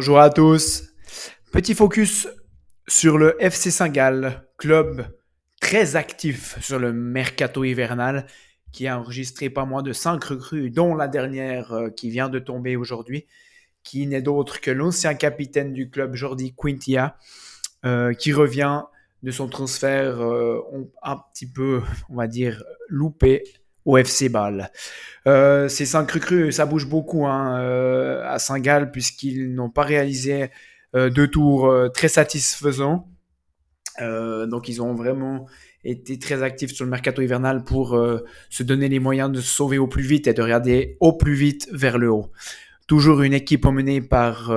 Bonjour à tous. Petit focus sur le FC Saint-Gall, club très actif sur le mercato hivernal qui a enregistré pas moins de 5 recrues, dont la dernière euh, qui vient de tomber aujourd'hui, qui n'est d'autre que l'ancien capitaine du club Jordi Quintia, euh, qui revient de son transfert euh, un petit peu, on va dire, loupé au FC Bâle. Euh, ces cinq recrues, ça bouge beaucoup hein, euh, à Saint-Gall puisqu'ils n'ont pas réalisé euh, deux tours très satisfaisants. donc ils ont vraiment été très actifs sur le mercato hivernal pour se donner les moyens de se sauver au plus vite et de regarder au plus vite vers le haut. Toujours une équipe emmenée par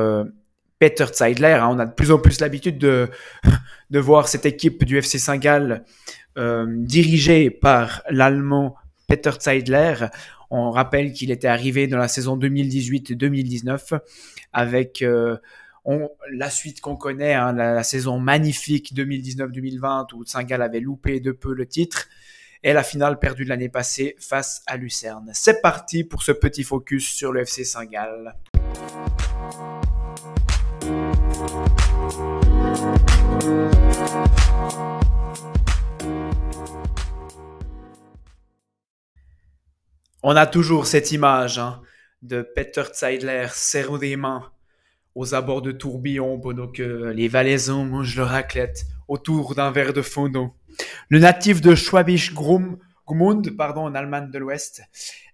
Peter Zeidler. Hein. On a de plus en plus l'habitude de, de voir cette équipe du FC Saint-Gall dirigée par l'Allemand Peter Zeidler. On rappelle qu'il était arrivé dans la saison 2018-2019 avec euh, la suite qu'on connaît, hein, la, saison magnifique 2019-2020 où Saint-Gall avait loupé de peu le titre et la finale perdue l'année passée face à Lucerne. C'est parti pour ce petit focus sur le FC Saint-Gall. On a toujours cette image hein, de Peter Zeidler serrant des mains aux abords de tourbillon pendant que les Valaisans mangent leur raclette autour d'un verre de fondant. Le natif de Schwabisch pardon, en Allemagne de l'Ouest,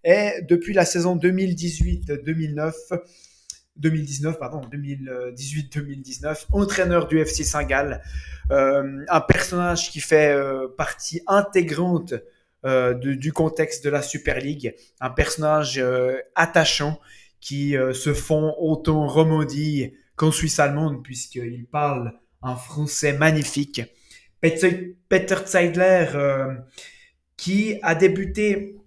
est depuis la saison 2018-2009 2019, pardon, 2018-2019, entraîneur du FC Saint-Gall, euh, un personnage qui fait euh, partie intégrante euh, du contexte de la Super League. Un personnage euh, attachant qui euh, se font autant Romandie qu'en Suisse allemande puisqu'il parle un français magnifique. Peter, Zeidler qui a débuté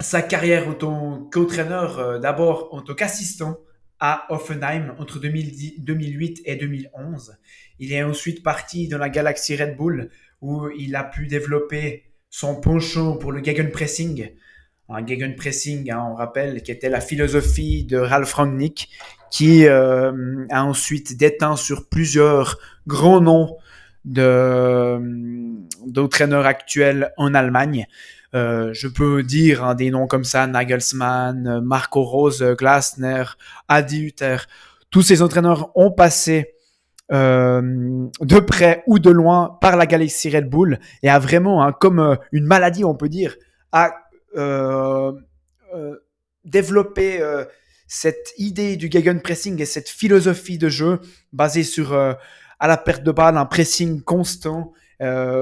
sa carrière en tant qu'entraîneur d'abord en tant qu'assistant à Offenheim entre 2008 et 2011. Il est ensuite parti dans la galaxie Red Bull où il a pu développer son penchant pour le gegenpressing. Un gegenpressing, hein, on rappelle, qui était la philosophie de Ralph Rangnick, qui euh, a ensuite déteint sur plusieurs grands noms d'entraîneurs actuels en Allemagne. Euh, je peux dire hein, des noms comme ça, Nagelsmann, Marco Rose, Glasner, Adi Hütter. Tous ces entraîneurs ont passé euh, de près ou de loin par la galaxie Red Bull et a vraiment, hein, comme euh, une maladie, on peut dire, a euh, développé cette idée du gegenpressing et cette philosophie de jeu basée sur à la perte de balle, un pressing constant,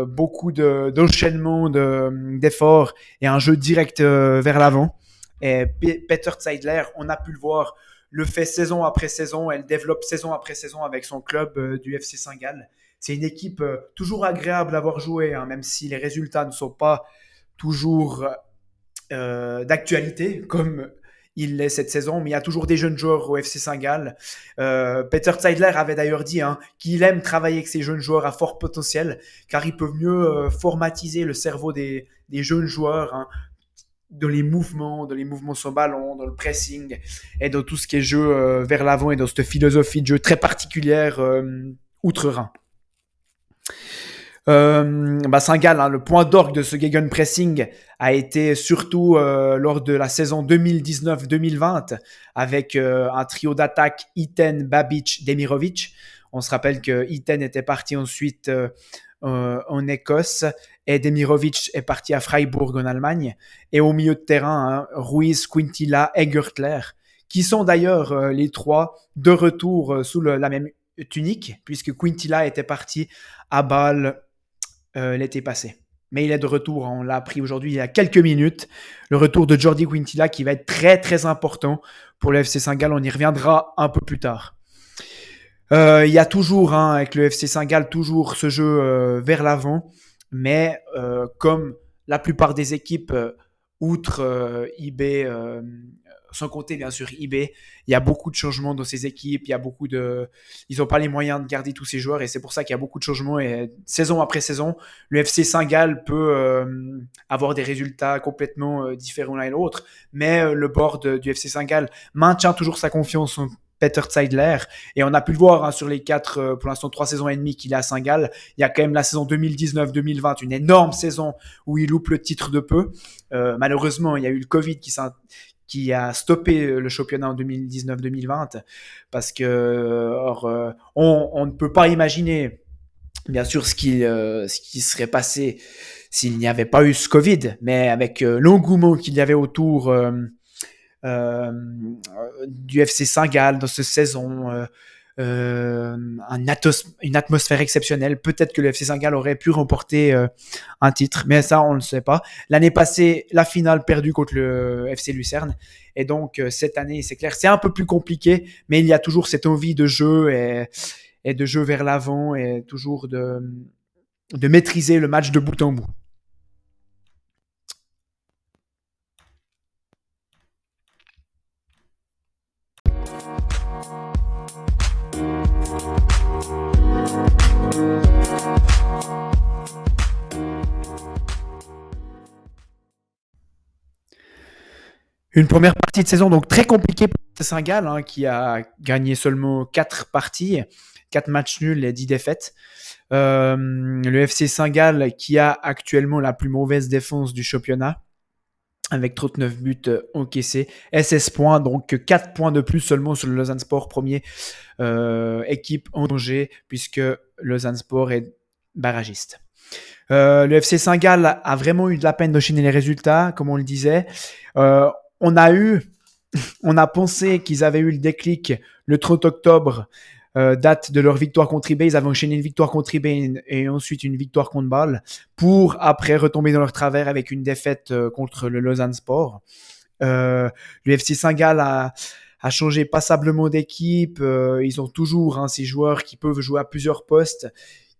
beaucoup d'enchaînement d'efforts et un jeu direct vers l'avant. Et Peter Zeidler, on a pu le voir le fait saison après saison, elle développe saison après saison avec son club euh, du FC Saint-Gall. C'est une équipe euh, toujours agréable à voir jouer, hein, même si les résultats ne sont pas toujours euh, d'actualité, comme il l'est cette saison, mais il y a toujours des jeunes joueurs au FC Saint-Gall. Peter Zeidler avait d'ailleurs dit hein, qu'il aime travailler avec ces jeunes joueurs à fort potentiel, car ils peuvent mieux formatiser le cerveau des, jeunes joueurs, hein, dans les mouvements, dans les mouvements sur ballon, dans le pressing et dans tout ce qui est jeu euh, vers l'avant et dans cette philosophie de jeu très particulière euh, outre-Rhin. Euh, bah hein, le point d'orgue de ce pressing a été surtout lors de la saison 2019-2020 avec un trio d'attaque Iten, Babic, Demirovic. On se rappelle que Iten était parti ensuite en Écosse et Demirovic est parti à Freiburg en Allemagne. Et au milieu de terrain, hein, Ruiz, Quintilla et Gertler, qui sont d'ailleurs euh, les trois de retour euh, sous la même tunique, puisque Quintilla était parti à Bâle euh, l'été passé. Mais il est de retour, hein, on l'a appris aujourd'hui il y a quelques minutes. Le retour de Jordi Quintilla qui va être très très important pour le FC Saint-Gall. On y reviendra un peu plus tard. Il y a toujours, hein, avec le FC Saint-Gall, toujours ce jeu vers l'avant. Mais euh, comme la plupart des équipes, euh, outre euh, eBay, sans compter bien sûr eBay, il y a beaucoup de changements dans ces équipes, y a beaucoup de... Ils n'ont pas les moyens de garder tous ces joueurs et c'est pour ça qu'il y a beaucoup de changements. Et saison après saison, le FC Saint-Gall peut avoir des résultats complètement différents l'un et l'autre, mais le board du FC Saint-Gall maintient toujours sa confiance en Et on a pu le voir hein, sur les quatre, euh, pour l'instant, trois saisons et demie qu'il a à Saint-Gall. Il y a quand même la saison 2019-2020, une énorme saison où il loupe le titre de peu. Euh, malheureusement, il y a eu le Covid qui, a stoppé le championnat en 2019-2020 parce que on, ne peut pas imaginer bien sûr ce qui, serait passé s'il n'y avait pas eu ce Covid, mais avec l'engouement qu'il y avait autour euh, du FC Saint-Gall dans cette saison. Euh, euh, une atmosphère exceptionnelle. Peut-être que le FC Saint-Gall aurait pu remporter un titre, mais ça, on ne le sait pas. L'année passée, la finale perdue contre le FC Lucerne. Et donc, cette année, c'est clair, c'est un peu plus compliqué, mais il y a toujours cette envie de jeu et, de jeu vers l'avant et toujours de maîtriser le match de bout en bout. Une première partie de saison donc très compliquée pour Saint-Gall, hein, qui a gagné seulement 4 parties, 4 matchs nuls et 10 défaites. Euh, le FC Saint-Gall qui a actuellement la plus mauvaise défense du championnat, avec 39 buts encaissés, SS points, donc 4 points de plus seulement sur le Lausanne Sport, premier euh, équipe en danger, puisque Lausanne Sport est barragiste. Euh, le FC Saint-Gall a vraiment eu de la peine d'enchaîner les résultats, comme on le disait. on a pensé qu'ils avaient eu le déclic le 30 octobre, euh, date de leur victoire contre eBay. Ils avaient enchaîné une victoire contre eBay et ensuite une victoire contre Bâle pour après retomber dans leur travers avec une défaite euh, contre le Lausanne Sport. Euh, le FC Saint-Gall a, changé passablement d'équipe. ils ont toujours hein, ces joueurs qui peuvent jouer à plusieurs postes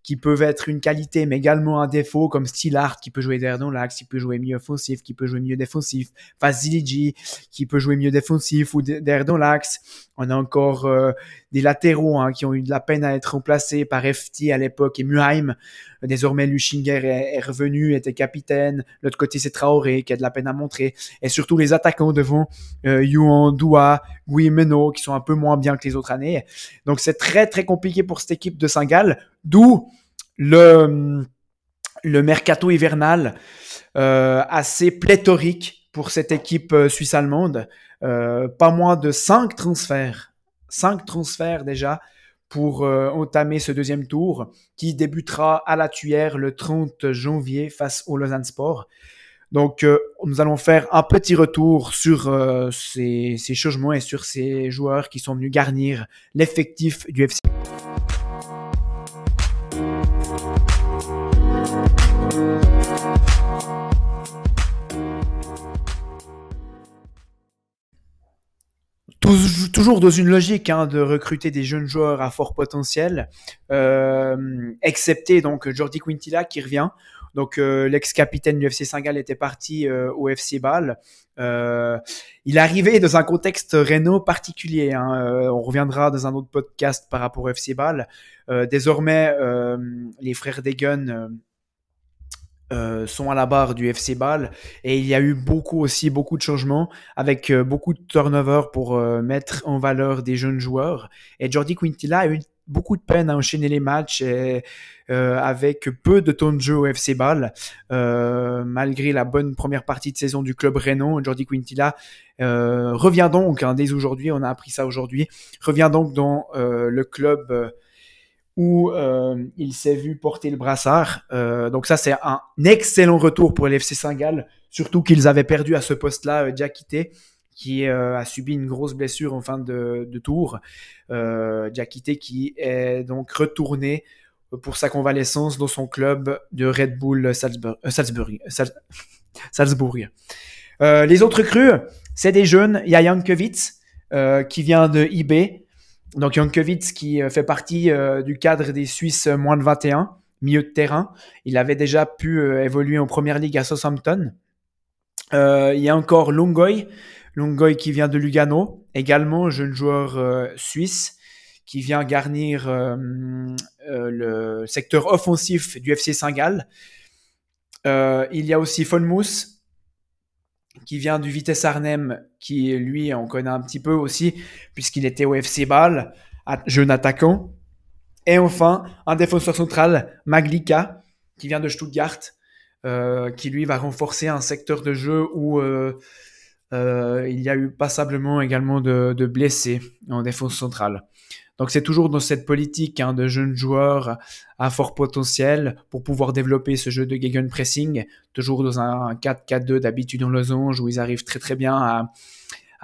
qui peuvent être une qualité, mais également un défaut, comme Stillard, qui peut jouer derrière dans l'axe, qui peut jouer mieux offensif, qui peut jouer mieux défensif, Fasiligi, qui peut jouer mieux défensif ou derrière dans l'axe. On a encore euh, des latéraux hein, qui ont eu de la peine à être remplacés par FT à l'époque et Muheim. Désormais, Lushinger est, revenu, était capitaine. L'autre côté, c'est Traoré qui a de la peine à montrer. Et surtout les attaquants devant euh, Yuan, Doua, Guimeno, qui sont un peu moins bien que les autres années. Donc c'est très très compliqué pour cette équipe de Saint-Gall. D'où le, le mercato hivernal euh, assez pléthorique pour cette équipe euh, suisse-allemande. Euh, pas moins de 5 transferts. 5 transferts déjà pour entamer ce deuxième tour qui débutera à la Tuyère le 30 janvier face au Lausanne Sport. Donc, nous allons faire un petit retour sur ces, ces, changements et sur ces joueurs qui sont venus garnir l'effectif du FC. Toujours dans une logique hein, de recruter des jeunes joueurs à fort potentiel, euh, excepté donc Jordi Quintilla qui revient. Donc euh, l'ex-capitaine du FC Saint-Gall était parti euh, au FC Bâle. il est arrivé dans un contexte Renault particulier. Hein. on reviendra dans un autre podcast par rapport au FC Bâle. désormais, les frères Degen euh, sont à la barre du FC Bâle. Et il y a eu beaucoup aussi beaucoup de changements avec euh, beaucoup de turnover pour euh, mettre en valeur des jeunes joueurs. Et Jordi Quintilla a eu beaucoup de peine à enchaîner les matchs avec peu de temps de jeu au FC Bâle. Malgré la bonne première partie de saison du club Renault Jordi Quintilla revient donc hein, dès aujourd'hui on a appris ça aujourd'hui revient donc dans le club où euh, il s'est vu porter le brassard. Euh, donc ça, c'est un excellent retour pour l'FC Saint-Gall, surtout qu'ils avaient perdu à ce poste-là euh, Diakité, qui euh, a subi une grosse blessure en fin de, de tour. Euh, Diakité qui est donc retourné pour sa convalescence dans son club de Red Bull Salzburg. Salzburg, les autres crues, c'est des jeunes. Il qui vient de IB, donc Jankovic qui euh, fait partie euh, du cadre des Suisses moins de 21, milieu de terrain. Il avait déjà pu euh, évoluer en première ligue à Southampton. il y a encore Longoy, Longoy qui vient de Lugano, également jeune joueur suisse qui vient garnir le secteur offensif du FC Saint-Gall. il y a aussi Fonmous qui vient du Vitesse Arnhem, qui lui, on connaît un petit peu aussi, puisqu'il était au FC Bâle, jeune attaquant. Et enfin, un défenseur central, Maglika, qui vient de Stuttgart, euh, qui lui va renforcer un secteur de jeu où euh, euh, il y a eu passablement également de, de blessés en défense centrale. Donc c'est toujours dans cette politique hein, de jeunes joueurs à fort potentiel pour pouvoir développer ce jeu de gegenpressing, toujours dans un 4-4-2 d'habitude en losange où ils arrivent très très bien à,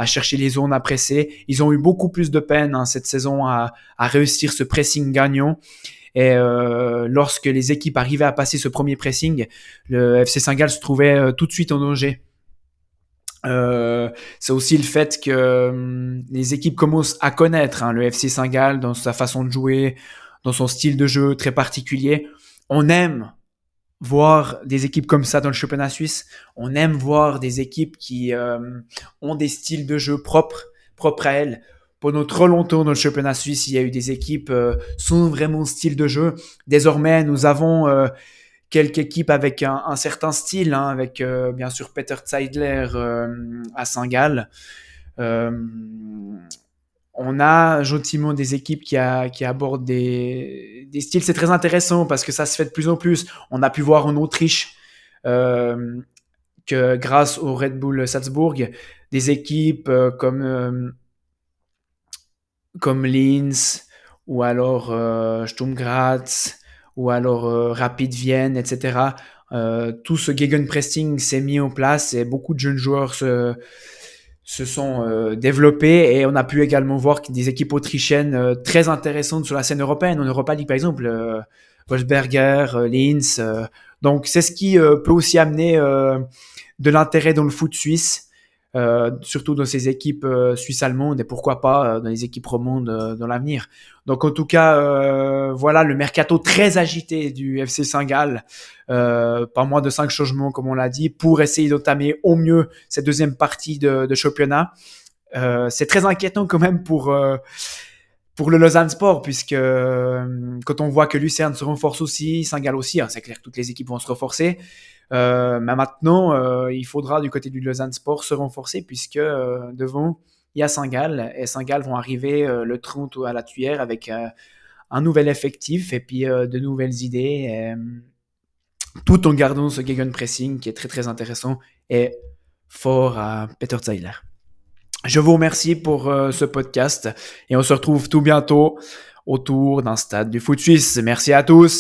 chercher les zones à presser. Ils ont eu beaucoup plus de peine hein, cette saison à, à, réussir ce pressing gagnant. Et euh, lorsque les équipes arrivaient à passer ce premier pressing, le FC Saint-Gall se trouvait euh, tout de suite en danger. Euh, c'est aussi le fait que hum, les équipes commencent à connaître hein, le FC Saint-Gall dans sa façon de jouer, dans son style de jeu très particulier. On aime voir des équipes comme ça dans le championnat suisse. On aime voir des équipes qui euh, ont des styles de jeu propres, propres à elles. Pendant trop longtemps dans le championnat suisse, il y a eu des équipes euh, sans vraiment style de jeu. Désormais, nous avons euh, quelques équipes avec un, certain style, hein, avec euh, bien sûr Peter Zeidler euh, à Saint-Gall. Euh, on a gentiment des équipes qui, abordent des, styles. C'est très intéressant parce que ça se fait de plus en plus. On a pu voir en Autriche que grâce au Red Bull Salzbourg, des équipes comme, comme Linz ou alors Sturm ou alors euh, Rapid Vienne, etc. Euh, tout ce gegenpressing s'est mis en place et beaucoup de jeunes joueurs se, se sont euh, développés et on a pu également voir des équipes autrichiennes euh, très intéressantes sur la scène européenne. En Europa League, par exemple, euh, Wolfsberger, euh, Linz. donc, c'est ce qui peut aussi amener de l'intérêt dans le foot suisse. Euh, surtout dans ces équipes euh, suisses-allemandes et pourquoi pas euh, dans les équipes romandes euh, dans l'avenir. Donc en tout cas, euh, voilà le mercato très agité du FC Saint-Gall, euh, pas moins de cinq changements comme on l'a dit, pour essayer d'entamer au mieux cette deuxième partie de, de championnat. C'est très inquiétant quand même pour pour le Lausanne Sport, puisque quand on voit que Lucerne se renforce aussi, Saint-Gall aussi, hein, c'est clair que toutes les équipes vont se renforcer. Euh, mais maintenant, euh, il faudra du côté du Lausanne Sport se renforcer, puisque euh, devant, il y a Saint-Gall, et Saint-Gall vont arriver le 30 à la tuyère avec un nouvel effectif et puis de nouvelles idées, tout en gardant ce gegenpressing qui est très très intéressant et fort à Peter Zeiler. Je vous remercie pour ce podcast et on se retrouve tout bientôt autour d'un stade du foot suisse. Merci à tous.